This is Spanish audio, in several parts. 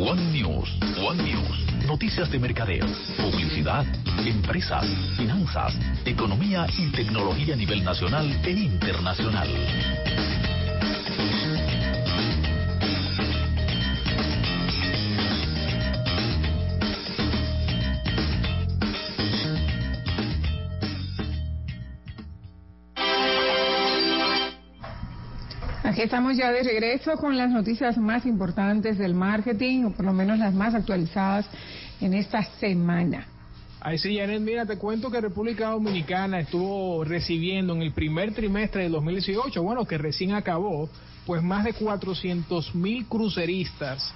One News. One News. Noticias de mercadeo, publicidad, empresas, finanzas, economía y tecnología a nivel nacional e internacional. Estamos ya de regreso con las noticias más importantes del marketing, o por lo menos las más actualizadas en esta semana. Ahí sí, Janet, mira, te cuento que República Dominicana estuvo recibiendo en el primer trimestre del 2018, bueno, que recién acabó, pues más de 400 mil cruceristas.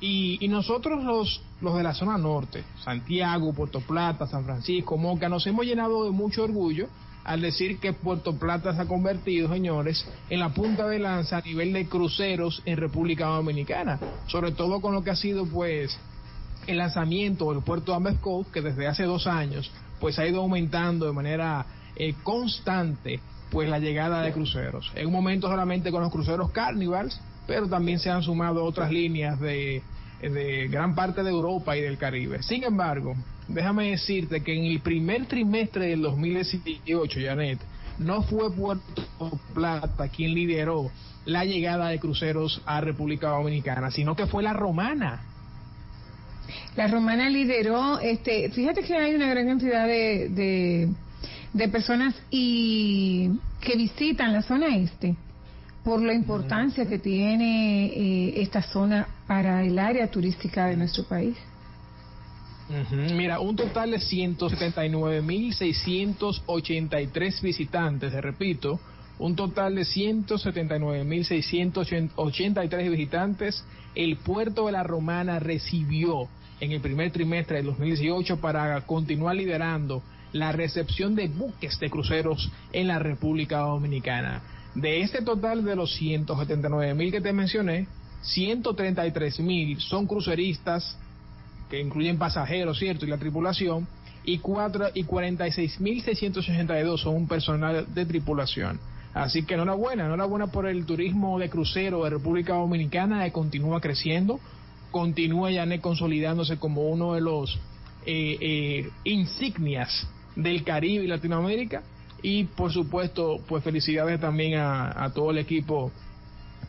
Y, y, nosotros los, los de la zona norte, Santiago, Puerto Plata, San Francisco, Moca, nos hemos llenado de mucho orgullo al decir que Puerto Plata se ha convertido, señores, en la punta de lanza a nivel de cruceros en República Dominicana, sobre todo con lo que ha sido pues el lanzamiento del puerto de Amber que desde hace dos años pues ha ido aumentando de manera eh, constante pues la llegada de cruceros. En un momento solamente con los cruceros Carnivals, pero también se han sumado otras líneas de, de gran parte de Europa y del Caribe. Sin embargo, déjame decirte que en el primer trimestre del 2018, Janet, no fue Puerto Plata quien lideró la llegada de cruceros a República Dominicana, sino que fue la romana. La romana lideró, este, fíjate que hay una gran cantidad de, de, de personas y que visitan la zona este por la importancia que tiene eh, esta zona para el área turística de nuestro país. Mira, un total de 179.683 visitantes, te repito, un total de 179.683 visitantes el puerto de la Romana recibió en el primer trimestre del 2018 para continuar liderando la recepción de buques de cruceros en la República Dominicana. De este total de los 179 mil que te mencioné, 133 mil son cruceristas que incluyen pasajeros, ¿cierto? Y la tripulación, y, cuatro, y 46.682 son un personal de tripulación. Así que enhorabuena, enhorabuena por el turismo de crucero de República Dominicana que continúa creciendo, continúa ya consolidándose como uno de los eh, eh, insignias del Caribe y Latinoamérica y por supuesto pues felicidades también a, todo el equipo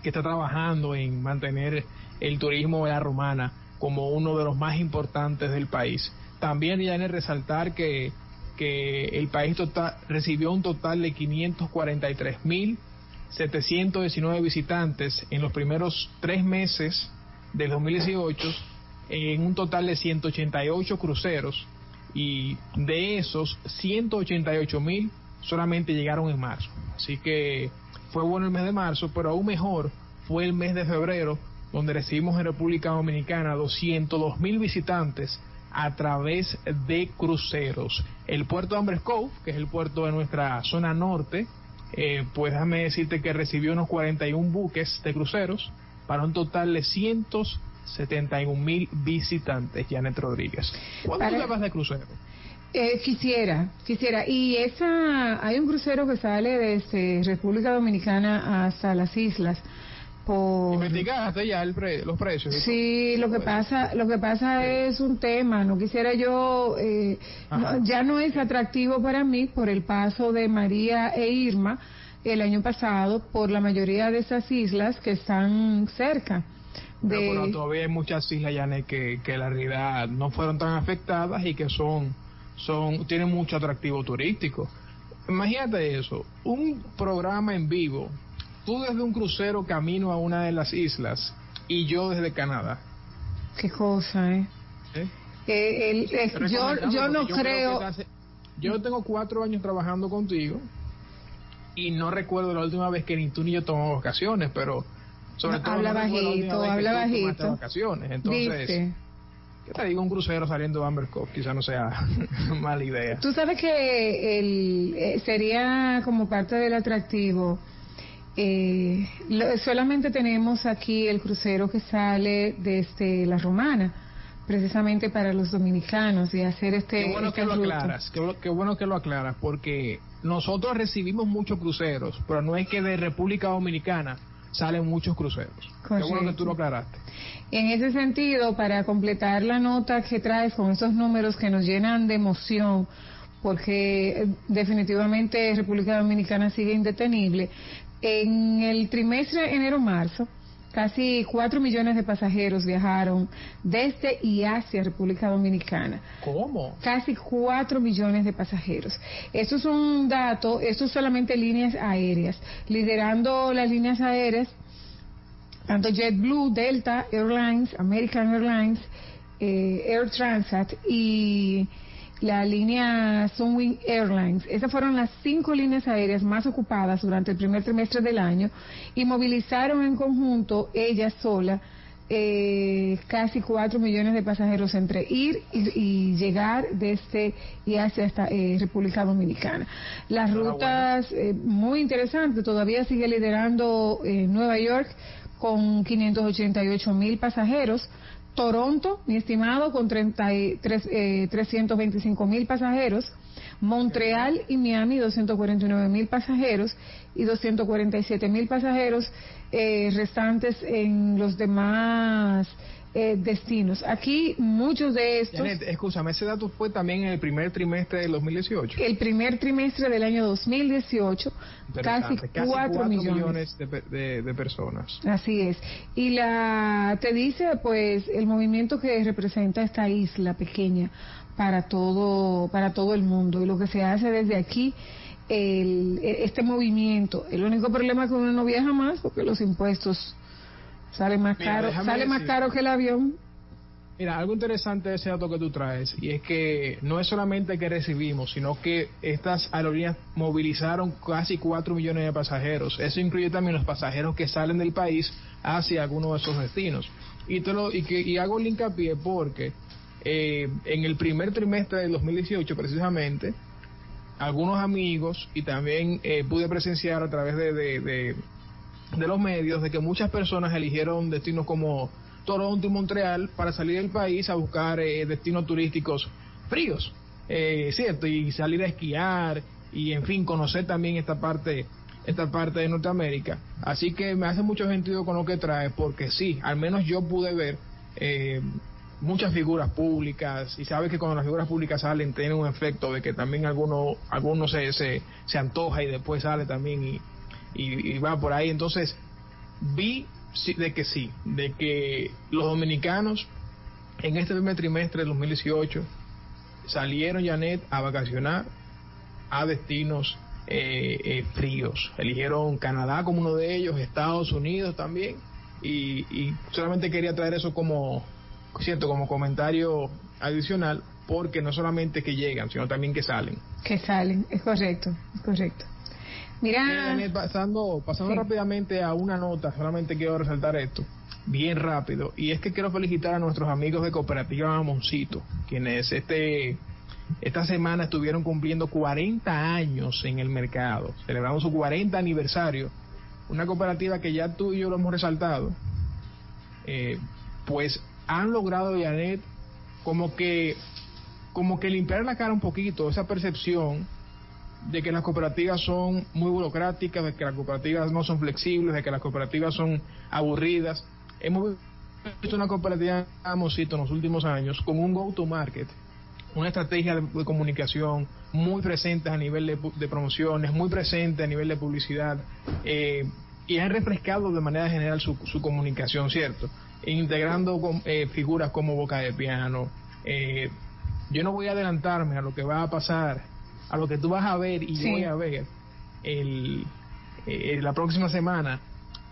que está trabajando en mantener el turismo de la romana como uno de los más importantes del país. También ya en resaltar que, que el país total, recibió un total de 543.719 visitantes en los primeros tres meses del 2018 en un total de 188 cruceros y de esos 188.000 solamente llegaron en marzo. Así que fue bueno el mes de marzo, pero aún mejor fue el mes de febrero donde recibimos en República Dominicana 202 mil visitantes a través de cruceros. El puerto de Ambres Cove, que es el puerto de nuestra zona norte, eh, pues déjame decirte que recibió unos 41 buques de cruceros para un total de 171 mil visitantes, Janet Rodríguez. ¿Cuánto llevas de crucero? Eh, quisiera, quisiera. Y esa, hay un crucero que sale desde República Dominicana hasta las islas por... ¿Investigaste ya el pre... los precios? Sí, lo que pasa, lo que pasa es un tema. No quisiera yo, eh, no, ya no es atractivo para mí por el paso de María e Irma el año pasado por la mayoría de esas islas que están cerca. De... Pero, pero todavía hay muchas islas, Yané, que, que la realidad no fueron tan afectadas y que son, son, tienen mucho atractivo turístico. Imagínate eso, un programa en vivo tú desde un crucero camino a una de las islas y yo desde Canadá. Qué cosa, ¿eh? ¿Eh? eh el, yo, yo no yo creo... creo hace, yo tengo cuatro años trabajando contigo y no recuerdo la última vez que ni tú ni yo tomamos vacaciones, pero sobre no, todo habla no bajito, habla bajito. vacaciones. Entonces, Dice. ¿Qué te digo? Un crucero saliendo de Amber Cove quizá no sea mala idea. Tú sabes que el, eh, sería como parte del atractivo eh, lo, solamente tenemos aquí el crucero que sale desde la Romana, precisamente para los dominicanos y hacer este. Qué bueno este que lo aclaras, qué, qué, bueno que lo aclaras, porque nosotros recibimos muchos cruceros, pero no es que de República Dominicana salen muchos cruceros. Correcto. Qué bueno que tú lo aclaraste. En ese sentido, para completar la nota que traes con esos números que nos llenan de emoción, porque eh, definitivamente República Dominicana sigue indetenible, en el trimestre enero-marzo, casi 4 millones de pasajeros viajaron desde y hacia República Dominicana. ¿Cómo? Casi 4 millones de pasajeros. Esto es un dato, esto es solamente líneas aéreas. Liderando las líneas aéreas, tanto JetBlue, Delta Airlines, American Airlines, eh, Air Transat y la línea Sunwing Airlines. Esas fueron las cinco líneas aéreas más ocupadas durante el primer trimestre del año y movilizaron en conjunto, ellas sola, eh, casi cuatro millones de pasajeros entre ir y, llegar desde y hacia esta eh, República Dominicana. Las rutas eh, muy interesantes, todavía sigue liderando Nueva York con 588 mil pasajeros, Toronto, mi estimado, con 33, eh, 325 mil pasajeros. Montreal y Miami, 249 mil pasajeros y 247 mil pasajeros eh, restantes en los demás eh, destinos. Aquí muchos de estos... Janet, escúchame, ese dato fue también en el primer trimestre del 2018. El primer trimestre del año 2018, casi, casi 4, millones, de, de, personas. Así es. Y la te dice, pues, el movimiento que representa esta isla pequeña para todo, para todo el mundo y lo que se hace desde aquí. El, este movimiento. El único problema es que uno no viaja más porque los impuestos Sale más caro, sale más caro que el avión. Mira, algo interesante de ese dato que tú traes, y es que no es solamente que recibimos, sino que estas aerolíneas movilizaron casi 4 millones de pasajeros. Eso incluye también los pasajeros que salen del país hacia alguno de esos destinos. Y, te lo, y, que, y hago el hincapié porque eh, en el primer trimestre del 2018, precisamente, algunos amigos, y también eh, pude presenciar a través de de los medios de que muchas personas eligieron destinos como Toronto y Montreal para salir del país a buscar eh, destinos turísticos fríos, eh, cierto, y salir a esquiar y en fin conocer también esta parte esta parte de Norteamérica. Así que me hace mucho sentido con lo que trae, porque sí, al menos yo pude ver eh, muchas figuras públicas y sabes que cuando las figuras públicas salen tiene un efecto de que también alguno alguno se, se, se antoja y después sale también y, y, va por ahí. Entonces, vi de que sí, de que los dominicanos en este primer trimestre de 2018 salieron, Janet, a vacacionar a destinos eh, eh, fríos. Eligieron Canadá como uno de ellos, Estados Unidos también. Y, y solamente quería traer eso como, siento, como comentario adicional, porque no solamente que llegan, sino también que salen. Que salen, es correcto, es correcto. Mira, pasando, pasando rápidamente a una nota, solamente quiero resaltar esto, bien rápido, y es que quiero felicitar a nuestros amigos de Cooperativa Mamoncito, quienes este esta semana estuvieron cumpliendo 40 años en el mercado, celebramos su 40 aniversario, una cooperativa que ya tú y yo lo hemos resaltado, eh, pues han logrado, Janet, como que, como que limpiar la cara un poquito, esa percepción de que las cooperativas son muy burocráticas, de que las cooperativas no son flexibles, de que las cooperativas son aburridas. Hemos visto una cooperativa Mosito en los últimos años con un go-to-market, una estrategia de, comunicación muy presente a nivel de, promociones, muy presente a nivel de publicidad, eh, y han refrescado de manera general su, comunicación, ¿cierto? integrando eh, figuras como Boca de Piano. Eh, yo no voy a adelantarme a lo que va a pasar a lo que tú vas a ver y yo voy a ver el, eh, la próxima semana,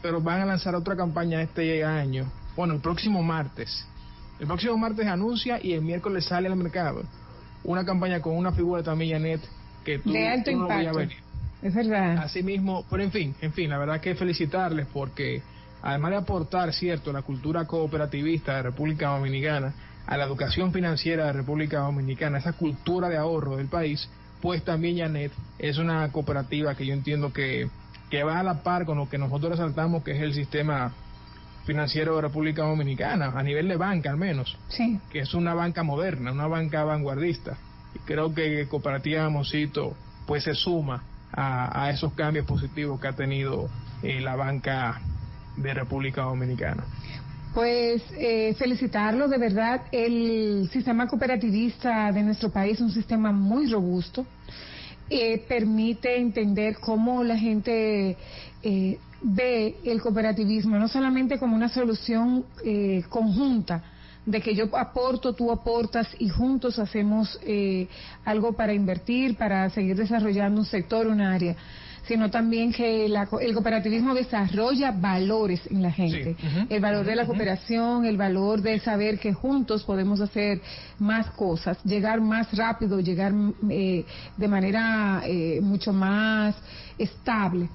pero van a lanzar otra campaña este año, bueno, el próximo martes. El próximo martes anuncia y el miércoles sale al mercado una campaña con una figura también, Janet, que tú, de alto impacto. Es verdad. Así mismo, pero en fin, en fin, la verdad que felicitarles porque además de aportar, cierto, la cultura cooperativista de República Dominicana, a la educación financiera de República Dominicana, esa cultura de ahorro del país, pues también Janet es una cooperativa que yo entiendo que, que va a la par con lo que nosotros resaltamos que es el sistema financiero de República Dominicana, a nivel de banca al menos, sí. que es una banca moderna, una banca vanguardista. Y creo que Cooperativa Mosito pues se suma a, a, esos cambios positivos que ha tenido eh, la banca de República Dominicana. Pues eh, felicitarlo, de verdad, el sistema cooperativista de nuestro país es un sistema muy robusto, eh, permite entender cómo la gente eh, ve el cooperativismo, no solamente como una solución eh, conjunta, de que yo aporto, tú aportas y juntos hacemos eh, algo para invertir, para seguir desarrollando un sector, un área, sino también que la, el cooperativismo desarrolla valores en la gente. Sí, el valor de la cooperación, el valor de saber que juntos podemos hacer más cosas, llegar más rápido, llegar eh, de manera eh, mucho más estable.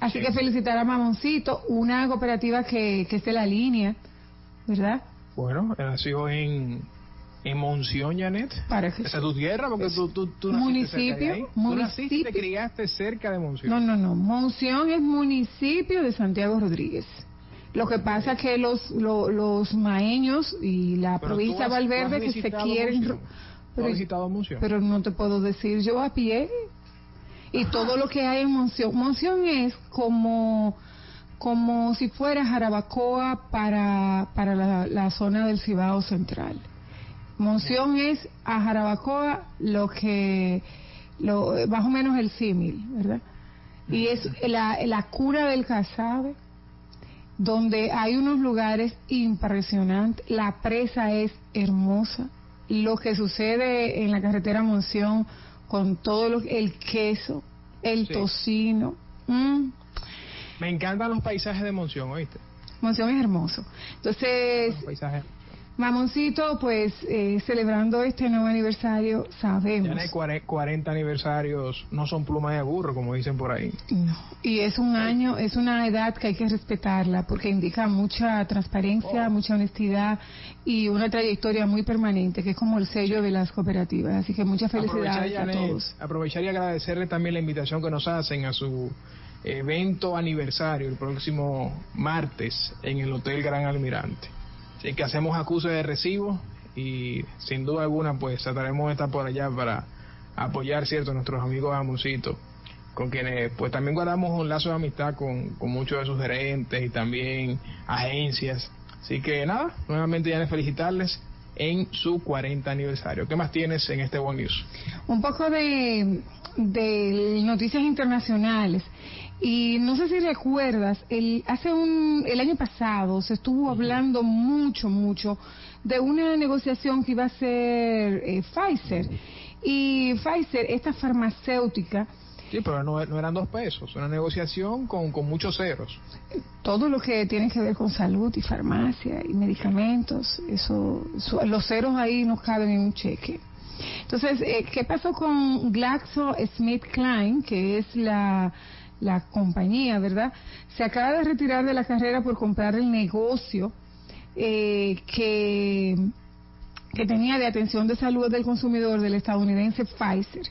Así Sí. que felicitar a Mamoncito, una cooperativa que, que es de la línea, ¿verdad? Bueno, nació en, en Monción, Janet. Para que- Esa es tu tierra, porque tú, tú, tú naciste cerca de Municipio. Tú naciste y te municipio. criaste cerca de Monción. No, no, no. Monción es municipio de Santiago Rodríguez. Lo que pasa es que los, lo- los maeños y la Pero provincia has- Valverde que se quieren... Monción. ro- ¿Tú has Pero, visitado Monción? pero no te puedo decir yo a pie. Y todo lo que hay en Monción. Monción es como como si fuera Jarabacoa para, para la, la zona del Cibao Central. Monción es a Jarabacoa lo que, lo, más o menos el símil, ¿verdad? Y es la, la cura del casabe, donde hay unos lugares impresionantes, la presa es hermosa, lo que sucede en la carretera Monción con todo lo, el queso, el Sí. tocino, mm, Me encantan los paisajes de Monción, ¿oíste? Monción es hermoso. Entonces, Los paisajes. Mamoncito, pues eh, celebrando este nuevo aniversario, sabemos. Ya no hay cuare- 40 aniversarios, no son plumas de burro, como dicen por ahí. No, y es un año, es una edad que hay que respetarla porque indica mucha transparencia, Oh. mucha honestidad y una trayectoria muy permanente, que es como el sello de las cooperativas. Así que muchas felicidades a todos. aprovechar y agradecerle también la invitación que nos hacen a su evento aniversario el próximo martes en el Hotel Gran Almirante. Así que hacemos acuse de recibo y sin duda alguna pues trataremos de estar por allá para apoyar cierto a nuestros amigos Amoncito con quienes pues también guardamos un lazo de amistad con, con muchos de sus gerentes y también agencias. Así que nada, nuevamente ya felicitarles en su 40 aniversario. ¿Qué más tienes en este One News? Un poco de, de noticias internacionales. Y no sé si recuerdas, el, hace un, el año pasado se estuvo hablando mucho, mucho de una negociación que iba a ser eh, Pfizer. Y Pfizer, esta farmacéutica, Sí, pero no, no eran dos pesos, una negociación con, con muchos ceros. todo lo que tiene que ver con salud y farmacia y medicamentos, eso, los ceros ahí no caben en un cheque. Entonces, eh, ¿qué pasó con GlaxoSmithKline, que es la, la compañía, verdad? Se acaba de retirar de la carrera por comprar el negocio eh, que que tenía de atención de salud del consumidor del estadounidense Pfizer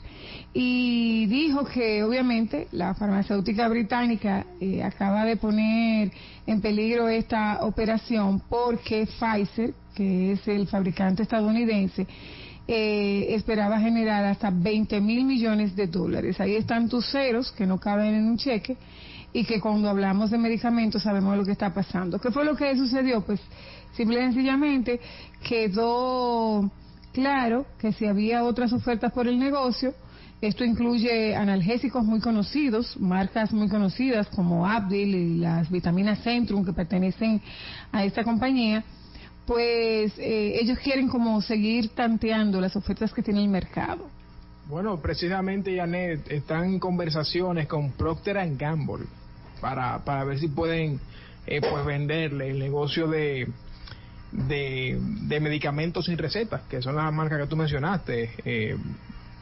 y dijo que obviamente la farmacéutica británica eh, acaba de poner en peligro esta operación porque Pfizer, que es el fabricante estadounidense, eh, esperaba generar hasta 20 mil millones de dólares. Ahí están tus ceros que no caben en un cheque y que cuando hablamos de medicamentos sabemos lo que está pasando. ¿Qué fue lo que sucedió? Pues simple y sencillamente quedó claro que si había otras ofertas por el negocio, esto incluye analgésicos muy conocidos, marcas muy conocidas como Abdil y las vitaminas Centrum que pertenecen a esta compañía, pues eh, ellos quieren como seguir tanteando las ofertas que tiene el mercado. Bueno, precisamente, Janet, están en conversaciones con Procter Gamble para, para ver si pueden eh, pues venderle el negocio de, de, medicamentos sin recetas, que son las marcas que tú mencionaste, eh,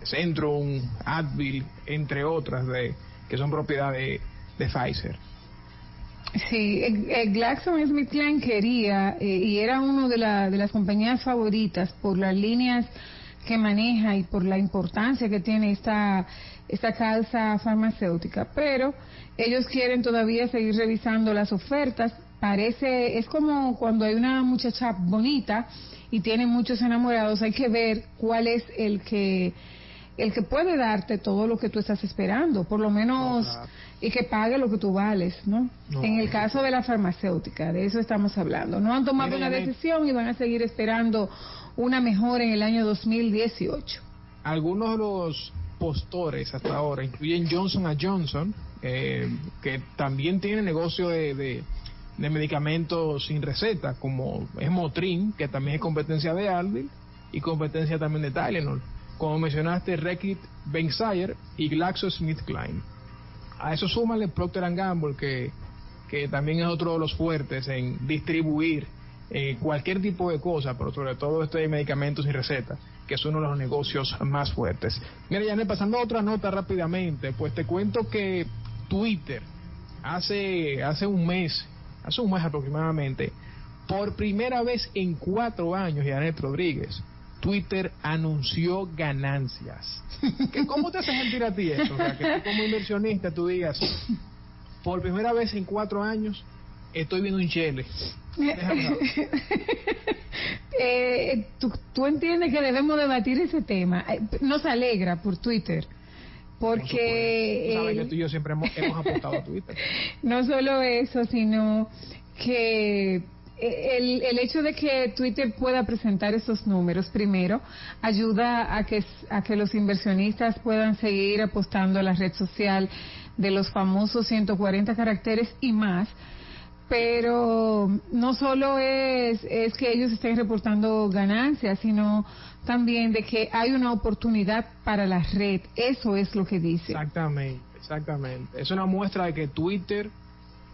Centrum, Advil, entre otras, de, que son propiedad de Pfizer. Sí, eh, eh, GlaxoSmithKline quería eh, y era una de, la- de las compañías favoritas por las líneas que maneja y por la importancia que tiene esta esta calza farmacéutica, pero ellos quieren todavía seguir revisando las ofertas. Parece es como cuando hay una muchacha bonita y tiene muchos enamorados, hay que ver cuál es el que el que puede darte todo lo que tú estás esperando, por lo menos, y que pague lo que tú vales, ¿no? en el caso de la farmacéutica, de eso estamos hablando. No han tomado una decisión y van a seguir esperando una mejora en el año 2018. Algunos de los postores hasta ahora incluyen Johnson Johnson, eh, que también tiene negocio de, de, medicamentos sin receta, como es Motrin, que también es competencia de Alvin y competencia también de Tylenol como mencionaste, Reckitt Benckiser y GlaxoSmithKline. A eso súmale Procter Gamble, que, que también es otro de los fuertes en distribuir eh, cualquier tipo de cosa, pero sobre todo este medicamentos y recetas, que es uno de los negocios más fuertes. Mira, ya pasando a otra nota rápidamente, pues te cuento que Twitter hace, hace un mes, hace un mes aproximadamente, por primera vez en cuatro años, Janet Rodríguez, Twitter anunció ganancias. ¿Cómo te hace sentir a ti eso? O sea, que tú como inversionista tú digas, por primera vez en cuatro años estoy viendo un chele. eh, ¿tú, tú entiendes que debemos debatir ese tema. Eh, nos alegra por Twitter porque sabes que tú y yo siempre hemos, hemos apostado a Twitter. no solo eso, sino que el, el, hecho de que Twitter pueda presentar esos números, primero, ayuda a que, a que los inversionistas puedan seguir apostando a la red social de los famosos 140 caracteres y más. Pero no solo es, es que ellos estén reportando ganancias, sino también de que hay una oportunidad para la red. Eso es lo que dice. Exactamente, exactamente. Es una muestra de que Twitter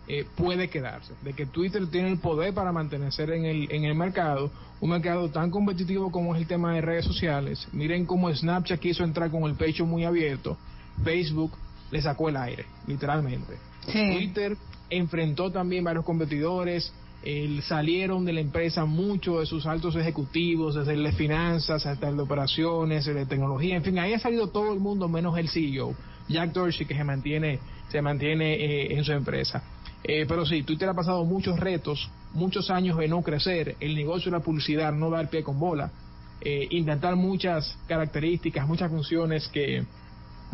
eh, puede quedarse, de que Twitter tiene el poder para mantenerse en el, en el mercado, un mercado tan competitivo como es el tema de redes sociales. Miren cómo Snapchat quiso entrar con el pecho muy abierto, Facebook le sacó el aire, literalmente. Twitter enfrentó también varios competidores, salieron de la empresa muchos de sus altos ejecutivos, desde el de finanzas hasta el de operaciones, el de tecnología, en fin, ahí ha salido todo el mundo menos el CEO, Jack Dorsey, que se mantiene, se mantiene eh, en su empresa. Eh, pero sí, Twitter ha pasado muchos retos, muchos años de no crecer, el negocio de la publicidad no dar pie con bola, eh, intentar muchas características, muchas funciones que,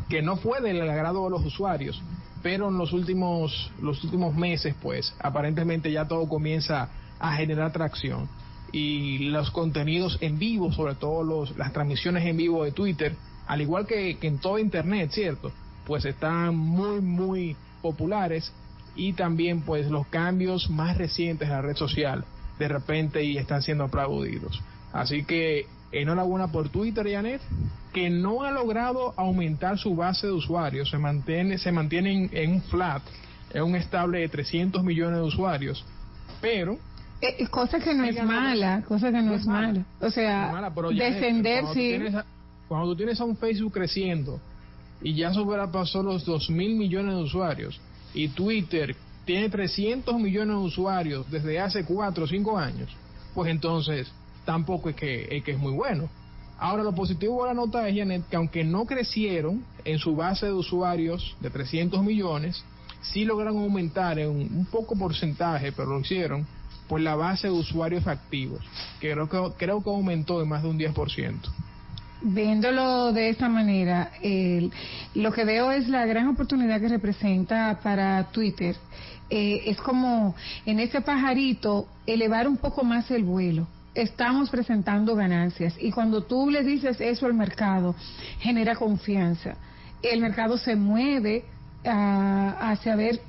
que no fue del agrado de los usuarios, pero en los últimos, los últimos meses, pues, aparentemente ya todo comienza a generar tracción. Y los contenidos en vivo, sobre todo los, las transmisiones en vivo de Twitter, al igual que, que en todo Internet, ¿cierto? Pues están muy, muy populares y también pues los cambios más recientes en la red social de repente y están siendo aplaudidos. Así que enhorabuena por Twitter, Janet, que no ha logrado aumentar su base de usuarios, se mantiene, se mantiene en, un flat, en un estable de 300 millones de usuarios, pero... Eh, eh, cosa que no es mala, cosa que no, es mala. O sea, descender sí. cuando tú tienes a un Facebook creciendo y ya sobrepasó los 2 mil millones de usuarios, y Twitter tiene 300 millones de usuarios desde hace 4 o 5 años, pues entonces tampoco es que, es que es muy bueno. Ahora, lo positivo de la nota es, Janet, que aunque no crecieron en su base de usuarios de 300 millones, sí lograron aumentar en un, poco porcentaje, pero lo hicieron, pues la base de usuarios activos, que creo que, creo que aumentó en más de un 10%. Viéndolo de esta manera, lo que veo es la gran oportunidad que representa para Twitter. Eh, es como en ese pajarito elevar un poco más el vuelo. Estamos presentando ganancias y cuando tú le dices eso al mercado, genera confianza. El mercado se mueve ah, hacia ver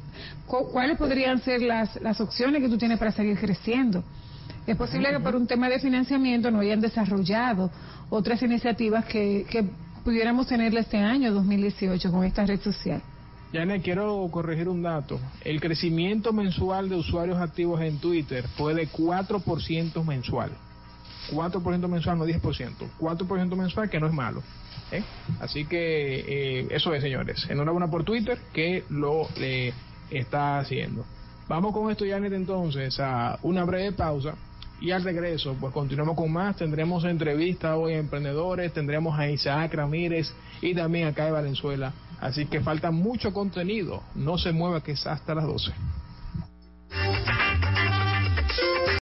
cuáles podrían ser las, las opciones que tú tienes para seguir creciendo. Es posible que por un tema de financiamiento no hayan desarrollado otras iniciativas que, pudiéramos tenerle este año 2018 con esta red social. Yane, quiero corregir un dato. El crecimiento mensual de usuarios activos en Twitter fue de 4% mensual. 4% mensual, no 10%. 4% mensual, que no es malo. ¿eh? Así que eh, eso es, señores. Enhorabuena por Twitter, que lo eh, está haciendo. Vamos con esto, Janet, entonces, a una breve pausa y al regreso, pues continuamos con más. Tendremos entrevistas hoy a emprendedores, tendremos a Isaac Ramírez y también acá de Valenzuela. Así que falta mucho contenido. No se mueva que es hasta las 12.